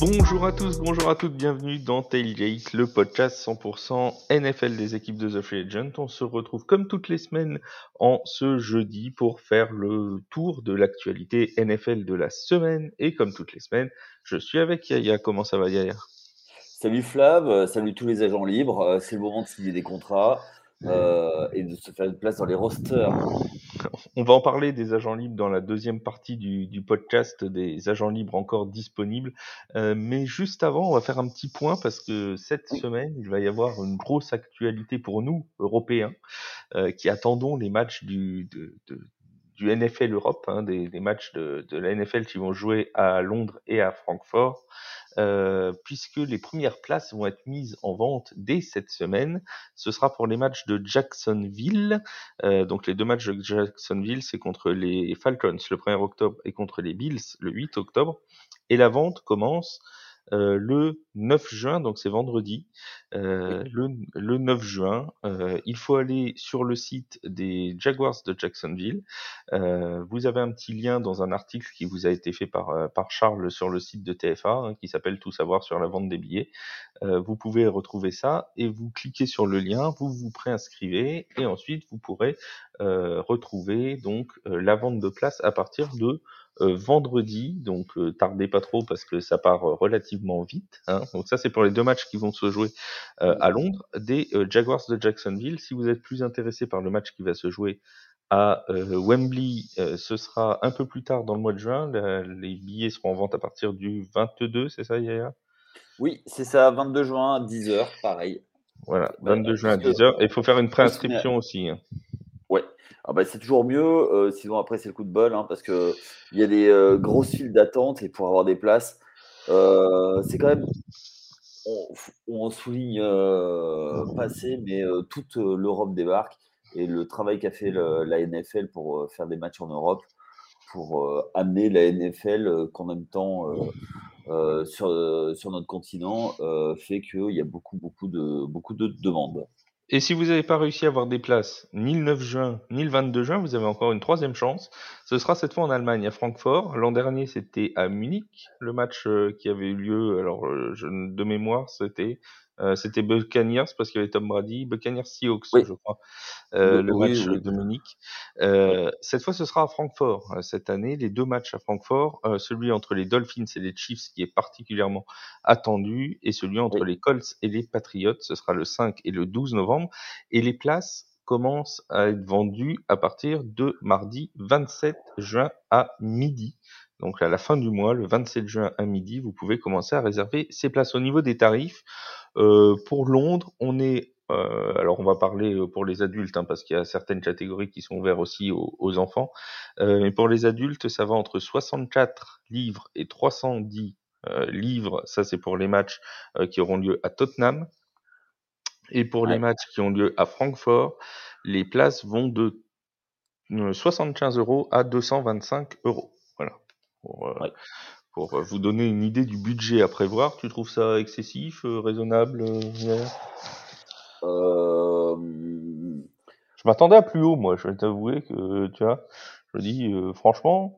Bonjour à tous, bonjour à toutes, bienvenue dans Tailgate, le podcast 100% NFL des équipes de The Free Agent. On se retrouve comme toutes les semaines en ce jeudi pour faire le tour de l'actualité NFL de la semaine. Et comme toutes les semaines, je suis avec Yaya. Comment ça va Yaya? Salut Flav, euh, salut tous les agents libres. Euh, c'est le moment de signer des contrats euh, et de se faire une place dans les rosters. On va en parler des agents libres dans la deuxième partie du, podcast des agents libres encore disponibles. mais juste avant, on va faire un petit point parce que cette semaine, il va y avoir une grosse actualité pour nous, Européens, qui attendons les matchs du, du NFL Europe, hein, des, matchs de, de, la NFL qui vont jouer à Londres et à Francfort. Euh, puisque les premières places vont être mises en vente dès cette semaine. Ce sera pour les matchs de Jacksonville. Euh, donc les deux matchs de Jacksonville, c'est contre les Falcons le 1er octobre et contre les Bills le 8 octobre. Et la vente commence euh, le 9 juin, donc c'est vendredi, euh, le, le, 9 juin, euh, il faut aller sur le site des Jaguars de Jacksonville. vous avez un petit lien dans un article qui vous a été fait par, par Charles sur le site de TFA, hein, qui s'appelle Tout savoir sur la vente des billets. vous pouvez retrouver ça et vous cliquez sur le lien, vous vous préinscrivez et ensuite vous pourrez retrouver donc la vente de place à partir de vendredi, donc euh, tardez pas trop parce que ça part euh, relativement vite. Hein. Donc ça c'est pour les deux matchs qui vont se jouer à Londres, des Jaguars de Jacksonville. Si vous êtes plus intéressé par le match qui va se jouer à Wembley, ce sera un peu plus tard dans le mois de juin. les billets seront en vente à partir du 22, c'est ça Yaya Oui, c'est ça, 22 juin à 10h, pareil. Voilà, 22 juin à 10h. Et il faut faire une préinscription aussi. Hein. Ah bah, c'est toujours mieux. Euh, sinon, après, c'est le coup de bol, hein, parce qu'il y a des euh, grosses files d'attente et pour avoir des places, euh, c'est quand même. On, souligne pas assez, mais toute l'Europe débarque et le travail qu'a fait la NFL pour faire des matchs en Europe, pour amener la NFL qu'en même temps sur, sur notre continent, fait qu'il y a beaucoup, beaucoup de, beaucoup de demandes. Et si vous n'avez pas réussi à avoir des places ni le 9 juin ni le 22 juin, vous avez encore une troisième chance. Ce sera cette fois en Allemagne, à Francfort. L'an dernier, c'était à Munich, le match euh, qui avait eu lieu. Alors, euh, je, de mémoire, c'était euh, c'était Buccaneers parce qu'il y avait Tom Brady, Buccaneers Seahawks, je crois, euh, le match de Munich. Euh, cette fois, ce sera à Francfort cette année. Les deux matchs à Francfort, celui entre les Dolphins et les Chiefs qui est particulièrement attendu, et celui entre les Colts et les Patriots, ce sera le 5 et le 12 novembre. Et les places commencent à être vendues à partir de mardi 27 juin à midi. Donc à la fin du mois, le 27 juin à midi, vous pouvez commencer à réserver ces places. Au niveau des tarifs, euh, pour Londres, on est euh, alors on va parler pour les adultes hein, parce qu'il y a certaines catégories qui sont ouvertes aussi aux, enfants. mais pour les adultes, ça va entre 64 livres et 310 livres. Ça c'est pour les matchs qui auront lieu à Tottenham. Et pour les matchs qui ont lieu à Francfort, les places vont de 75 euros à 225 euros. Voilà. Pour, pour euh, vous donner une idée du budget à prévoir, tu trouves ça excessif, euh, raisonnable euh, Je m'attendais à plus haut, moi, je vais t'avouer que, tu vois, je dis, franchement,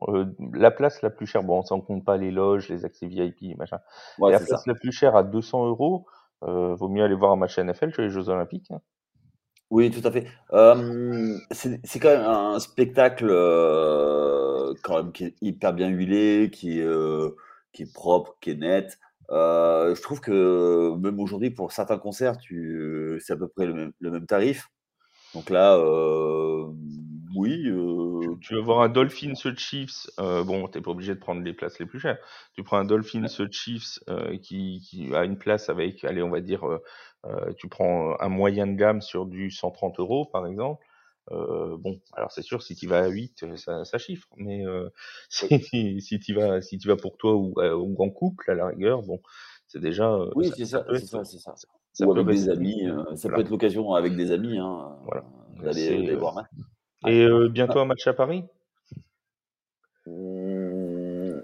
la place la plus chère, bon, on ne compte pas les loges, les accès VIP, machin, la place la plus chère à 200 euros, vaut mieux aller voir un match NFL que les Jeux Olympiques. Hein. Oui, tout à fait. c'est quand même un spectacle quand même qui est hyper bien huilé, qui est, propre, qui est net. je trouve que même aujourd'hui, pour certains concerts, c'est à peu près le même, tarif. Donc là, oui. Tu veux voir un Dolphins Chiefs, bon, t'es pas obligé de prendre les places les plus chères. Tu prends un Dolphins Chiefs qui, qui, a une place avec, allez, on va dire, tu prends un moyen de gamme sur du 130 euros, par exemple. Euh, bon, alors c'est sûr, si tu vas à 8, euh, ça, ça chiffre, mais euh, si, si tu vas, si tu vas pour toi ou, euh, ou en couple, à la rigueur, bon, c'est déjà. Euh, oui, c'est ça, c'est ça, c'est ça. ça. Ou avec des amis, ça peut être l'occasion avec des amis, hein, voilà. d'aller voir Et bientôt un match à Paris? Mmh,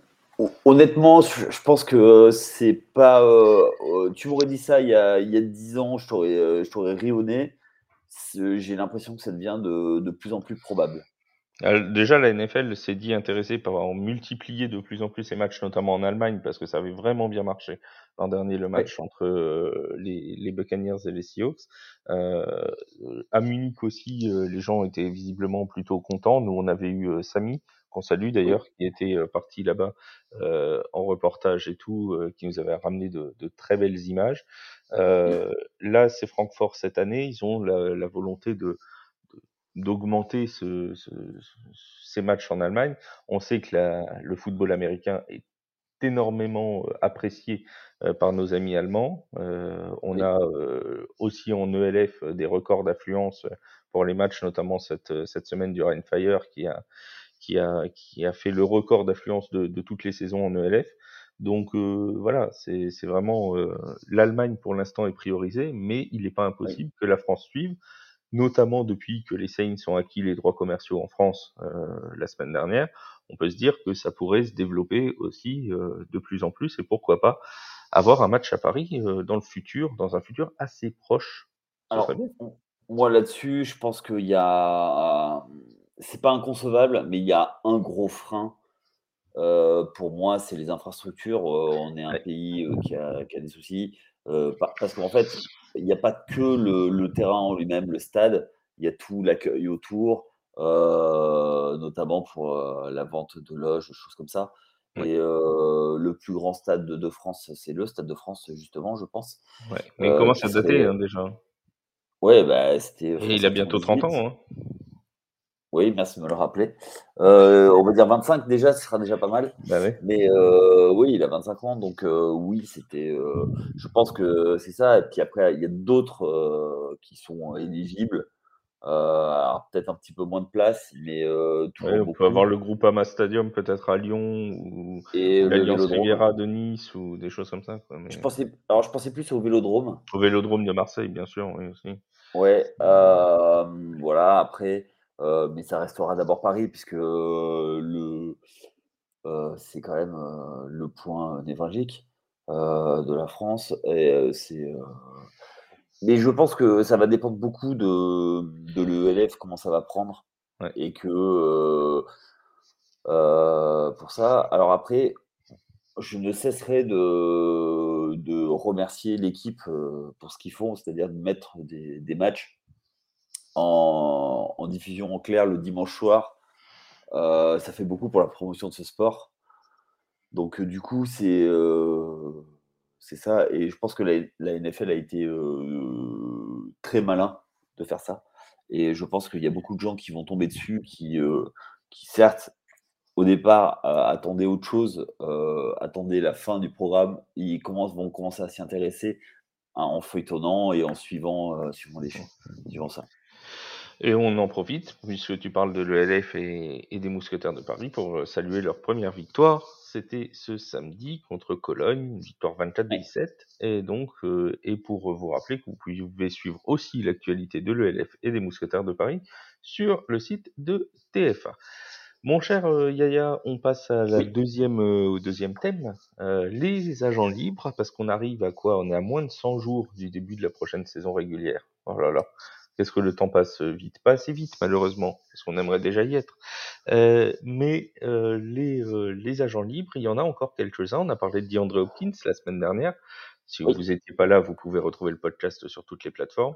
Honnêtement, je pense que c'est pas. tu m'aurais dit ça il y a, il y a 10 ans, je t'aurais, je t'aurais ri au nez j'ai l'impression que ça devient de, de, plus en plus probable. Euh, déjà, la NFL s'est dit intéressée par multiplier de plus en plus ses matchs, notamment en Allemagne, parce que ça avait vraiment bien marché l'an dernier, le match entre euh, les, les, Buccaneers et les Seahawks. Euh, à Munich aussi, euh, les gens étaient visiblement plutôt contents. Nous, on avait eu Samy, qu'on salue d'ailleurs, qui était parti là-bas en reportage et tout, qui nous avait ramené de, de très belles images. là, c'est Francfort cette année. Ils ont la, la volonté de d'augmenter ce, ce, ces matchs en Allemagne. On sait que la, le football américain est énormément euh, apprécié euh, par nos amis allemands. Euh, on a euh, aussi en ELF des records d'affluence pour les matchs, notamment cette, cette semaine du Rheinfire qui a, qui a, qui a fait le record d'affluence de, de, toutes les saisons en ELF. Donc euh, voilà, c'est vraiment l'Allemagne pour l'instant est priorisée, mais il n'est pas impossible oui. que la France suive notamment depuis que les Saints ont acquis les droits commerciaux en France euh, la semaine dernière, on peut se dire que ça pourrait se développer aussi euh, de plus en plus et pourquoi pas avoir un match à Paris euh, dans le futur, dans un futur assez proche. Alors, moi là-dessus, je pense qu'il y a, c'est pas inconcevable, mais il y a un gros frein. Euh, pour moi, c'est les infrastructures. on est un ouais. pays qui a, qui, a, des soucis. parce qu'en fait, il n'y a pas que le, le terrain en lui-même, le stade, il y a tout l'accueil autour, euh, notamment pour euh, la vente de loges, choses comme ça. Et euh, le plus grand stade de, de France, c'est le Stade de France, justement, je pense. Ouais. Mais il commence à dater hein, déjà. Ouais, bah, c'était. Et il a bientôt 30 ans. Hein. Oui, merci de me le rappeler. Euh, on va dire 25 déjà, ce sera déjà pas mal. Bah ouais. Mais euh, oui, il a 25 ans, donc euh, oui, c'était. je pense que c'est ça. Et puis après, il y a d'autres qui sont éligibles. Alors peut-être un petit peu moins de place, mais Ouais, on peut avoir le groupe Ama Stadium peut-être à Lyon ou l'Alliance. Riviera de Nice ou des choses comme ça. Quoi. Mais Je pensais, alors je pensais plus au Vélodrome. au Vélodrome de Marseille, bien sûr, oui aussi. Ouais, voilà, après, euh, mais ça restera d'abord Paris, puisque euh, le, euh, c'est quand même euh, le point névralgique de la France. Et c'est, Mais je pense que ça va dépendre beaucoup de, de l'ELF, comment ça va prendre. Ouais. Et que pour ça, alors après, je ne cesserai de, de remercier l'équipe pour ce qu'ils font, c'est-à-dire de mettre des, des matchs en, en, diffusion en clair le dimanche soir. Euh, ça fait beaucoup pour la promotion de ce sport. Donc, euh, du coup, c'est euh, ça. Et je pense que la, la NFL a été euh, très malin de faire ça. Et je pense qu'il y a beaucoup de gens qui vont tomber dessus, qui, qui certes, au départ, attendaient autre chose, attendaient la fin du programme, ils commencent, vont commencer à s'y intéresser hein, en feuilletonnant et en suivant, suivant les choses, suivant ça. Et on en profite, puisque tu parles de l'ELF et, et, des Mousquetaires de Paris, pour saluer leur première victoire. C'était ce samedi contre Cologne, victoire 24-17. Et donc, euh, et pour vous rappeler que vous pouvez suivre aussi l'actualité de l'ELF et des Mousquetaires de Paris sur le site de TFA. Mon cher euh, Yaya, on passe à la Oui. deuxième, euh, au deuxième thème, euh, les agents libres, parce qu'on arrive à quoi? On est à moins de 100 jours du début de la prochaine saison régulière. Oh là là, qu'est-ce que le temps passe vite? Pas assez vite, malheureusement, parce qu'on aimerait déjà y être. Euh, mais euh, les, euh, les agents libres, il y en a encore quelques-uns. On a parlé de DeAndre Hopkins la semaine dernière. Si Oui. vous n'étiez pas là, vous pouvez retrouver le podcast sur toutes les plateformes.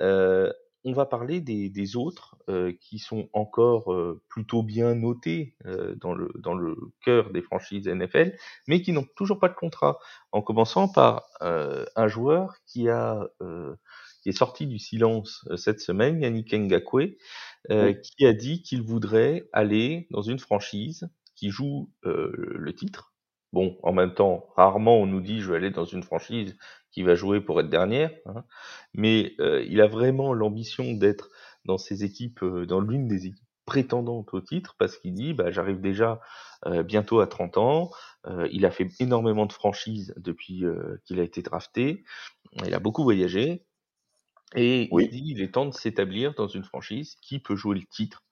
Euh, on va parler des, des autres euh, qui sont encore euh, plutôt bien notés euh, dans, le, dans le cœur des franchises NFL, mais qui n'ont toujours pas de contrat. En commençant par euh, un joueur qui a euh, qui est sorti du silence euh, cette semaine, Yannick Ngakwe, euh, Oui. qui a dit qu'il voudrait aller dans une franchise qui joue euh, le titre. Bon, en même temps, rarement on nous dit je vais aller dans une franchise qui va jouer pour être dernière, hein, mais il a vraiment l'ambition d'être dans ces équipes, dans l'une des équipes prétendantes au titre, parce qu'il dit bah, j'arrive déjà euh, bientôt à 30 ans, euh, il a fait énormément de franchises depuis euh, qu'il a été drafté, il a beaucoup voyagé, et Oui. il dit il est temps de s'établir dans une franchise qui peut jouer le titre.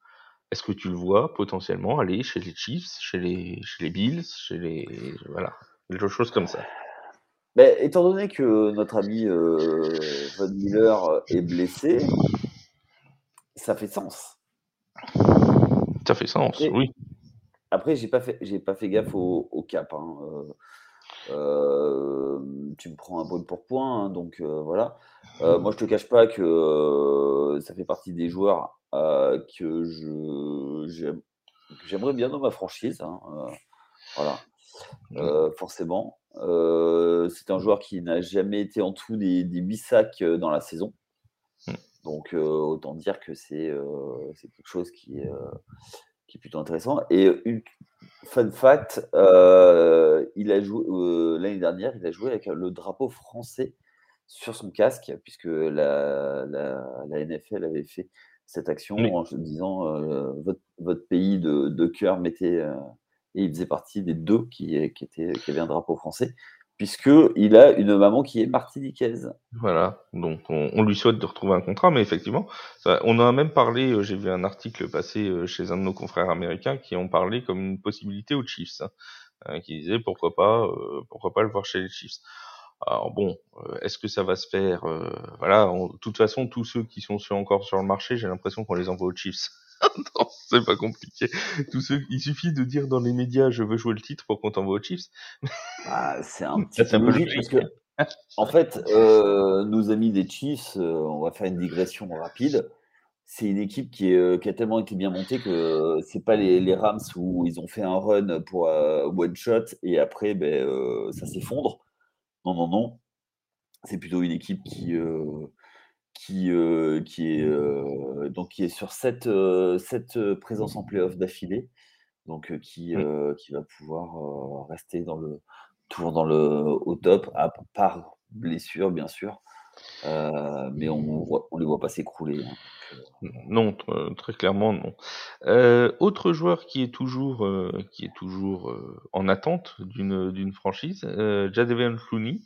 Est-ce que tu le vois potentiellement aller chez les Chiefs, chez les, chez les Bills, chez les voilà, quelque chose comme ça? Ben, étant donné que notre ami euh, Von Miller est blessé, ça fait sens. Ça fait sens, Après, oui. après j'ai pas fait, j'ai pas fait gaffe au, au cap. hein, euh, tu me prends un brûle pour point, hein, donc euh, voilà. Euh, moi, je te cache pas que ça fait partie des joueurs que je j'aimerais bien dans ma franchise. hein, voilà, Euh, forcément. C'est un joueur qui n'a jamais été en dessous des, des 8 sacs dans la saison. Mm. Donc, autant dire que c'est quelque chose qui est, qui est plutôt intéressant. Et une fun fact, euh, il a joué euh, l'année dernière, il a joué avec le drapeau français sur son casque, puisque la, la, la NFL avait fait cette action Oui. en se disant euh, votre, votre pays de, de cœur mettez et il faisait partie des deux qui, qui, étaient, qui avaient un drapeau français, puisqu'il a une maman qui est martiniquaise. Voilà, donc on, lui souhaite de retrouver un contrat, mais effectivement, on a même parlé, euh, j'ai vu un article passer euh, chez un de nos confrères américains qui en parlait comme une possibilité aux Chiefs, hein, qui disait pourquoi pas, euh, pourquoi pas le voir chez les Chiefs. Alors bon, est-ce que ça va se faire Voilà, de toute façon, tous ceux qui sont encore sur le marché, j'ai l'impression qu'on les envoie aux Chiefs. non, c'est pas compliqué. Il suffit de dire dans les médias, je veux jouer le titre pour qu'on t'envoie aux Chiefs. Ah, c'est un petit peu logique parce que, en fait, euh, nos amis des Chiefs, euh, on va faire une digression rapide. C'est une équipe qui, est, qui, a tellement été bien montée que c'est pas les, les, Rams où ils ont fait un run pour euh, one shot et après ben, euh, ça s'effondre. Non, non, non. C'est plutôt une équipe qui, euh, qui, euh, qui, est, euh, donc, qui est sur cette, cette présence en playoff d'affilée, donc qui, qui va pouvoir rester dans le, toujours dans le, au top, à part blessure, bien sûr. mais on ne les voit pas s'écrouler. Hein, non, très clairement non. Euh, autre joueur qui est toujours, euh, qui est toujours euh, en attente d'une franchise, euh, Jadavion Clooney,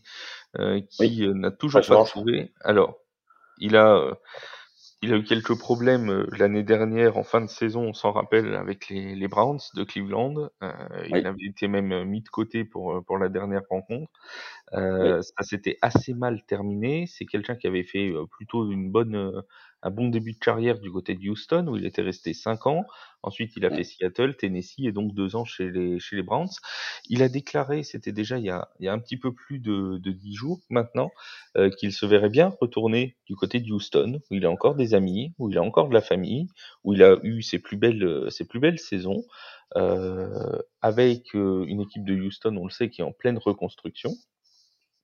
qui oui, n'a toujours pas trouvé. Alors, il a il a eu quelques problèmes l'année dernière en fin de saison, on s'en rappelle, avec les, les, Browns de Cleveland. Euh, oui. Il avait été même mis de côté pour, pour la dernière rencontre. Euh, oui. Ça s'était assez mal terminé. C'est quelqu'un qui avait fait plutôt une bonne, un bon début de carrière du côté de Houston, où il était resté 5 ans. Ensuite, il a fait Seattle, Tennessee et donc deux ans chez les, chez les Browns. Il a déclaré, c'était déjà il y, a, il y a un petit peu plus de, de 10 jours maintenant, euh, qu'il se verrait bien retourner du côté de Houston, où il a encore des amis, où il a encore de la famille, où il a eu ses plus belles, ses plus belles saisons, euh, avec une équipe de Houston, on le sait, qui est en pleine reconstruction,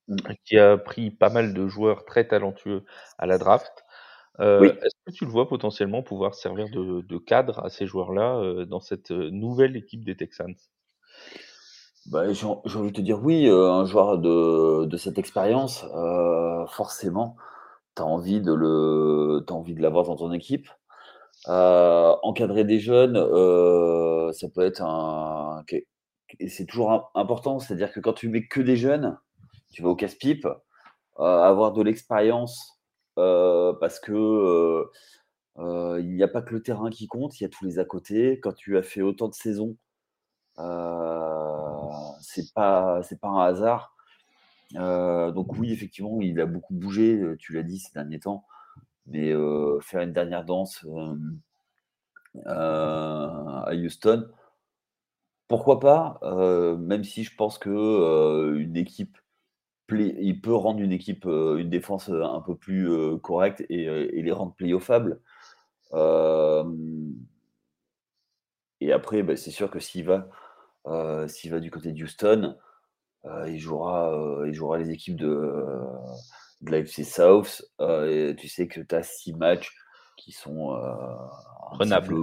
mmh. qui a pris pas mal de joueurs très talentueux à la draft. Euh, oui. Est-ce que tu le vois potentiellement pouvoir servir de, de cadre à ces joueurs-là euh, dans cette nouvelle équipe des Texans? Bah, J'ai envie de te dire oui, euh, un joueur de, de cette expérience, euh, forcément, tu as envie de l'avoir dans ton équipe. Euh, encadrer des jeunes, ça peut être un, c'est toujours important, c'est-à-dire que quand tu mets que des jeunes, tu vas au casse-pipe, avoir de l'expérience euh, parce que euh, euh, il n'y a pas que le terrain qui compte, il y a tous les à côté. Quand tu as fait autant de saisons, c'est pas c'est pas un hasard. donc oui, effectivement, il a beaucoup bougé, tu l'as dit ces derniers temps, mais faire une dernière danse à Houston, pourquoi pas Même si je pense que une équipe il peut rendre une équipe, une défense un peu plus correcte et, et, les rendre playoffables. Euh, et après, bah, c'est sûr que s'il va, euh, s'il va du côté de Houston, euh, il, jouera, il jouera les équipes de, de l'AFC South. et tu sais que tu as six matchs qui sont prenables.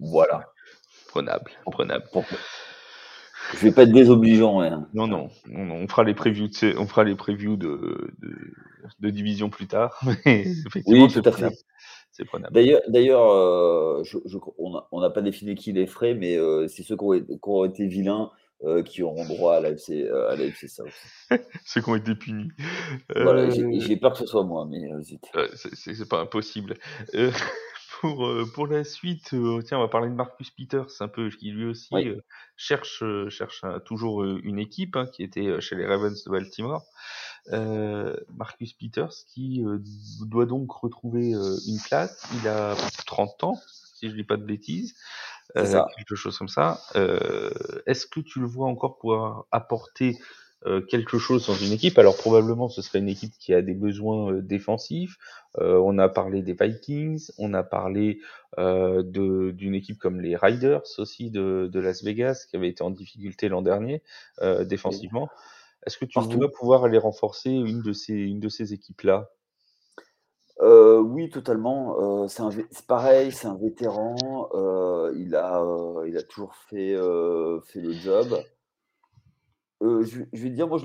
Voilà. Prenable, prenable. Je vais pas être désobligeant. Non, non, non, non, on fera les previews de, on fera les previews de, de, de division plus tard. Mais effectivement, oui, tout à fait. C'est prenable. D'ailleurs, d'ailleurs euh, je, je, on n'a pas défini qui les ferait, mais euh, c'est ceux qui ont, qui ont, été vilains euh, qui auront droit à l'AFC à l'AFC South. ceux qui ont été punis. Voilà, j'ai peur que ce soit moi, mais c'est pas impossible. Pour, euh, pour la suite, euh, tiens, on va parler de Marcus Peters, un peu, qui lui aussi Oui. euh, cherche, euh, cherche un- toujours euh, une équipe, hein, qui était euh, chez les Ravens de Baltimore. Euh, Marcus Peters, qui euh, doit donc retrouver une place. Il a 30 ans, si je dis pas de bêtises. quelque chose comme ça. Est-ce que tu le vois encore pouvoir apporter quelque chose dans une équipe Alors probablement ce serait une équipe qui a des besoins défensifs. on a parlé des Vikings, on a parlé d'une équipe comme les Riders aussi de, de, Las Vegas qui avait été en difficulté l'an dernier défensivement. Est-ce que tu vois pouvoir aller renforcer une de ces, une de ces équipes-là? Euh, oui, totalement. c'est pareil, c'est un vétéran. il, a, il a toujours fait, fait le job. Je, vais te dire, moi,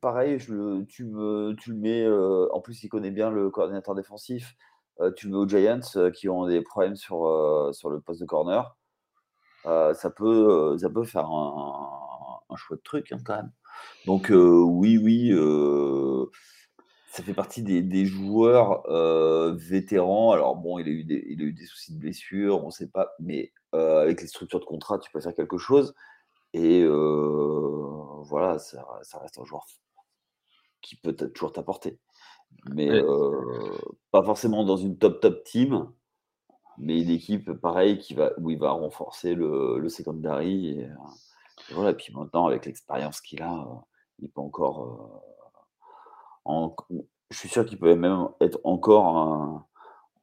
pareil, tu, le mets. en plus, il connaît bien le coordinateur défensif. tu le mets aux Giants qui ont des problèmes sur, sur le poste de corner. ça, peut, ça peut faire un, un chouette truc hein, quand même. Donc, oui, oui ça fait partie des, joueurs vétérans. Alors bon, il a, eu des, il a eu des soucis de blessure, on ne sait pas, mais avec les structures de contrat, tu peux faire quelque chose. Et voilà, ça, reste un joueur qui peut toujours t'apporter. Mais pas forcément dans une top top team, mais une équipe pareil qui va, où il va renforcer le, le secondary. Et, voilà, puis maintenant, avec l'expérience qu'il a, il peut encore je suis sûr qu'il peut même être encore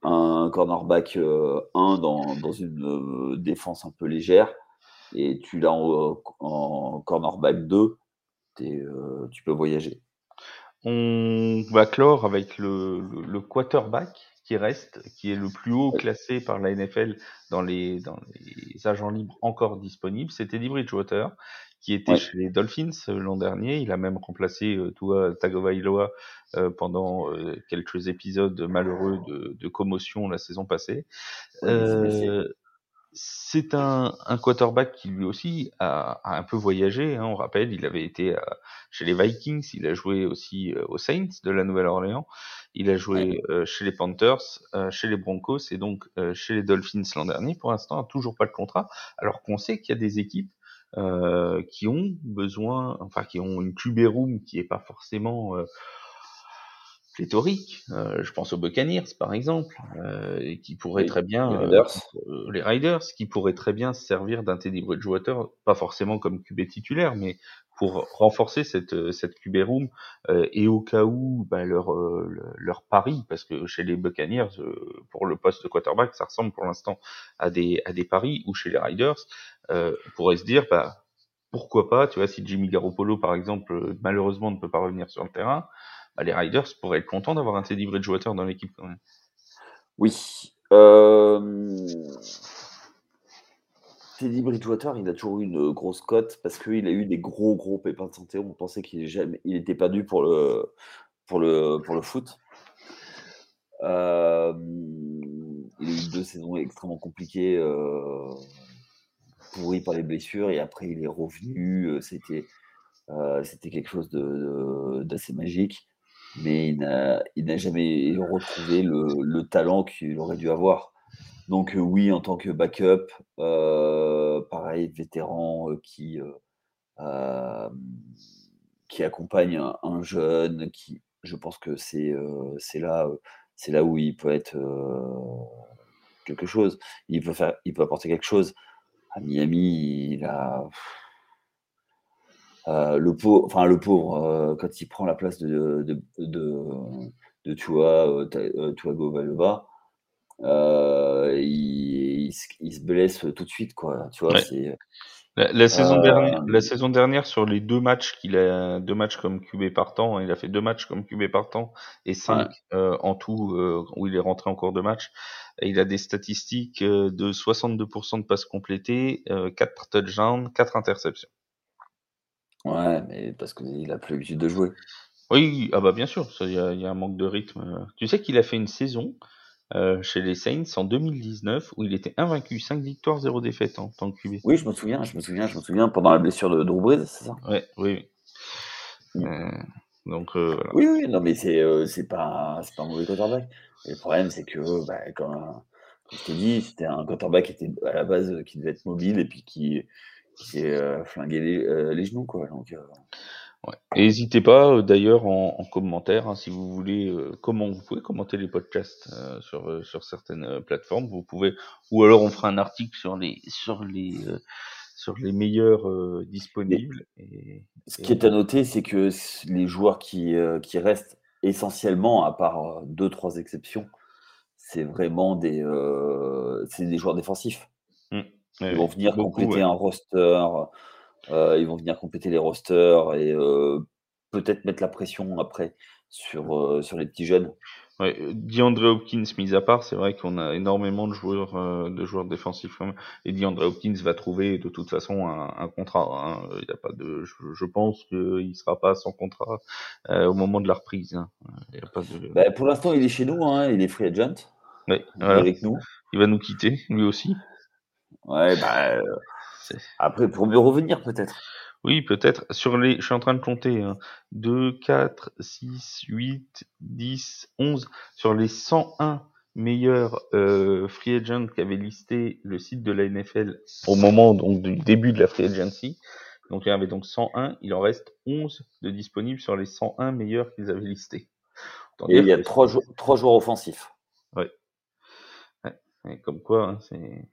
un, cornerback 1 euh, dans, une euh, défense un peu légère. Et tu l'as en, cornerback 2, euh, tu peux voyager. On va clore avec le, quarterback qui reste, qui est le plus haut classé par la NFL dans les, dans les agents libres encore disponibles. C'était Eddie Bridgewater, qui était chez les Dolphins euh, l'an dernier. Il a même remplacé euh, Tua Tagovailoa euh, pendant euh, quelques épisodes malheureux de, de, commotion la saison passée. C'est un, un, quarterback qui lui aussi a, a un peu voyagé. Hein, on rappelle, il avait été chez les Vikings, il a joué aussi aux Saints de la Nouvelle-Orléans, il a joué chez les Panthers, chez les Broncos et donc chez les Dolphins l'an dernier. Pour l'instant, toujours pas de contrat, alors qu'on sait qu'il y a des équipes euh, qui ont besoin, enfin qui ont une QB room qui est pas forcément euh, pléthorique. Euh, je pense aux Buccaneers par exemple, euh, qui pourraient très bien les Riders. les Riders, qui pourraient très bien se servir d'un Teddy Bridgewater, pas forcément comme QB titulaire, mais pour renforcer cette cette QB room et au cas où bah, leur leur pari, parce que chez les Buccaneers pour le poste de quarterback, ça ressemble pour l'instant à des à des paris, ou chez les Riders, euh, on pourrait se dire, bah, pourquoi pas, tu vois, si Jimmy Garoppolo, par exemple, malheureusement ne peut pas revenir sur le terrain, bah, les Riders pourraient être contents d'avoir un Teddy Bridgewater dans l'équipe quand même. Oui. Euh... Teddy Bridgewater, il a toujours eu une grosse cote parce qu'il a eu des gros, gros pépins de santé. On pensait qu'il jamais... il était perdu pour le, foot. Euh... Il a eu deux saisons extrêmement compliquées. Euh pourri par les blessures et après il est revenu. Euh, euh, c'était quelque chose d'assez magique, mais il n'a jamais retrouvé le, talent qu'il aurait dû avoir. Donc euh, oui, en tant que backup, pareil, vétéran qui, qui accompagne un, jeune, qui, je pense que c'est là, là où il peut être quelque chose. Il peut faire, il peut apporter quelque chose à Miami, il a. Euh, le pauvre, enfin le pauvre, euh, quand il prend la place de, de, de, de Tua, euh, Tua il, il, se blesse tout de suite, quoi. Tu vois, c'est la, saison dernière, la saison dernière, sur les deux matchs qu'il a, deux matchs comme QB partant, il a fait deux matchs comme QB partant et cinq en tout où il est rentré en cours de match. il a des statistiques de 62% de passes complétées, 4 touchdowns, 4 interceptions. Ouais, mais parce qu'il a plus l'habitude de jouer. Oui, ah bah bien sûr, il y, y, a un manque de rythme. Tu sais qu'il a fait une saison euh, chez les Saints en 2019 où il était invaincu, 5 victoires, 0 défaites en tant que QB. Oui, je me souviens, je me souviens, je me souviens pendant la blessure de Drew Brees, c'est ça? Ouais, Oui, oui. Euh, donc, euh, voilà. Oui, oui, non, mais c'est euh, c'est pas, pas un mauvais quarterback. le problème, c'est que, bah, comme, je t'ai dit, c'était un quarterback qui était à la base qui devait être mobile et puis qui, qui s'est flingué les, les, genoux, quoi. Donc, Ouais. N'hésitez pas, d'ailleurs, en, en commentaire, hein, si vous voulez, comment vous pouvez commenter les podcasts sur sur certaines plateformes. Vous pouvez, ou alors on fera un article sur les sur les sur les meilleurs disponibles. Et, Ce qui est à noter, c'est que les joueurs qui qui restent essentiellement, à part deux trois exceptions, c'est vraiment des, euh, c'est des joueurs défensifs. Ils vont venir compléter un roster, euh, ils vont venir compléter les rosters et euh, peut-être mettre la pression après sur, sur les petits jeunes. Ouais, DeAndre Hopkins mis à part, c'est vrai qu'on a énormément de joueurs de joueurs défensifs et DeAndre Hopkins va trouver de toute façon un, contrat. Hein. Il y a pas de, je, pense qu'il sera pas sans contrat au moment de la reprise. Hein. Il y a pas de... Bah, pour l'instant, il est chez nous, hein, il est free agent. Avec nous. Il va nous quitter, lui aussi. Ouais, bah, euh, après, pour mieux revenir, peut-être. Oui, peut-être. Sur les, je suis en train de compter, hein. 2, 4, 6, 8, 10, 11. Sur les 101 meilleurs euh, free agents qu'avait listé le site de la NFL au moment donc du début de la free agency. Donc il y en avait donc 101, il en reste 11 de disponibles sur les 101 meilleurs qu'ils avaient listés. Et il y a 3 joueurs offensifs. Ouais comme quoi, hein, c'est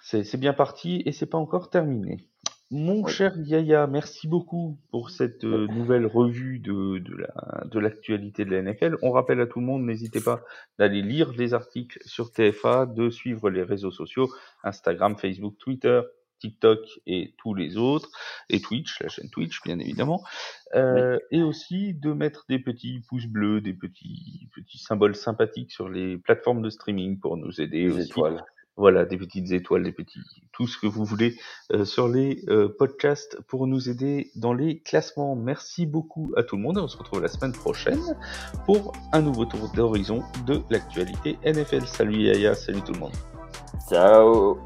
c'est bien parti et c'est pas encore terminé. Mon cher Yaya, merci beaucoup pour cette euh, nouvelle revue de, de, la, de l'actualité de la NFL. On rappelle à tout le monde, n'hésitez pas d'aller lire les articles sur TFA, de suivre les réseaux sociaux, Instagram, Facebook, Twitter, TikTok et tous les autres, et Twitch, la chaîne Twitch bien évidemment, euh, et aussi de mettre des petits pouces bleus, des petits petits symboles sympathiques sur les plateformes de streaming pour nous aider. Des étoiles. Voilà, des petites étoiles, des petits, tout ce que vous voulez euh, sur les euh, podcasts pour nous aider dans les classements. Merci beaucoup à tout le monde et on se retrouve la semaine prochaine pour un nouveau tour d'horizon de l'actualité NFL. Salut Yaya, salut tout le monde. Ciao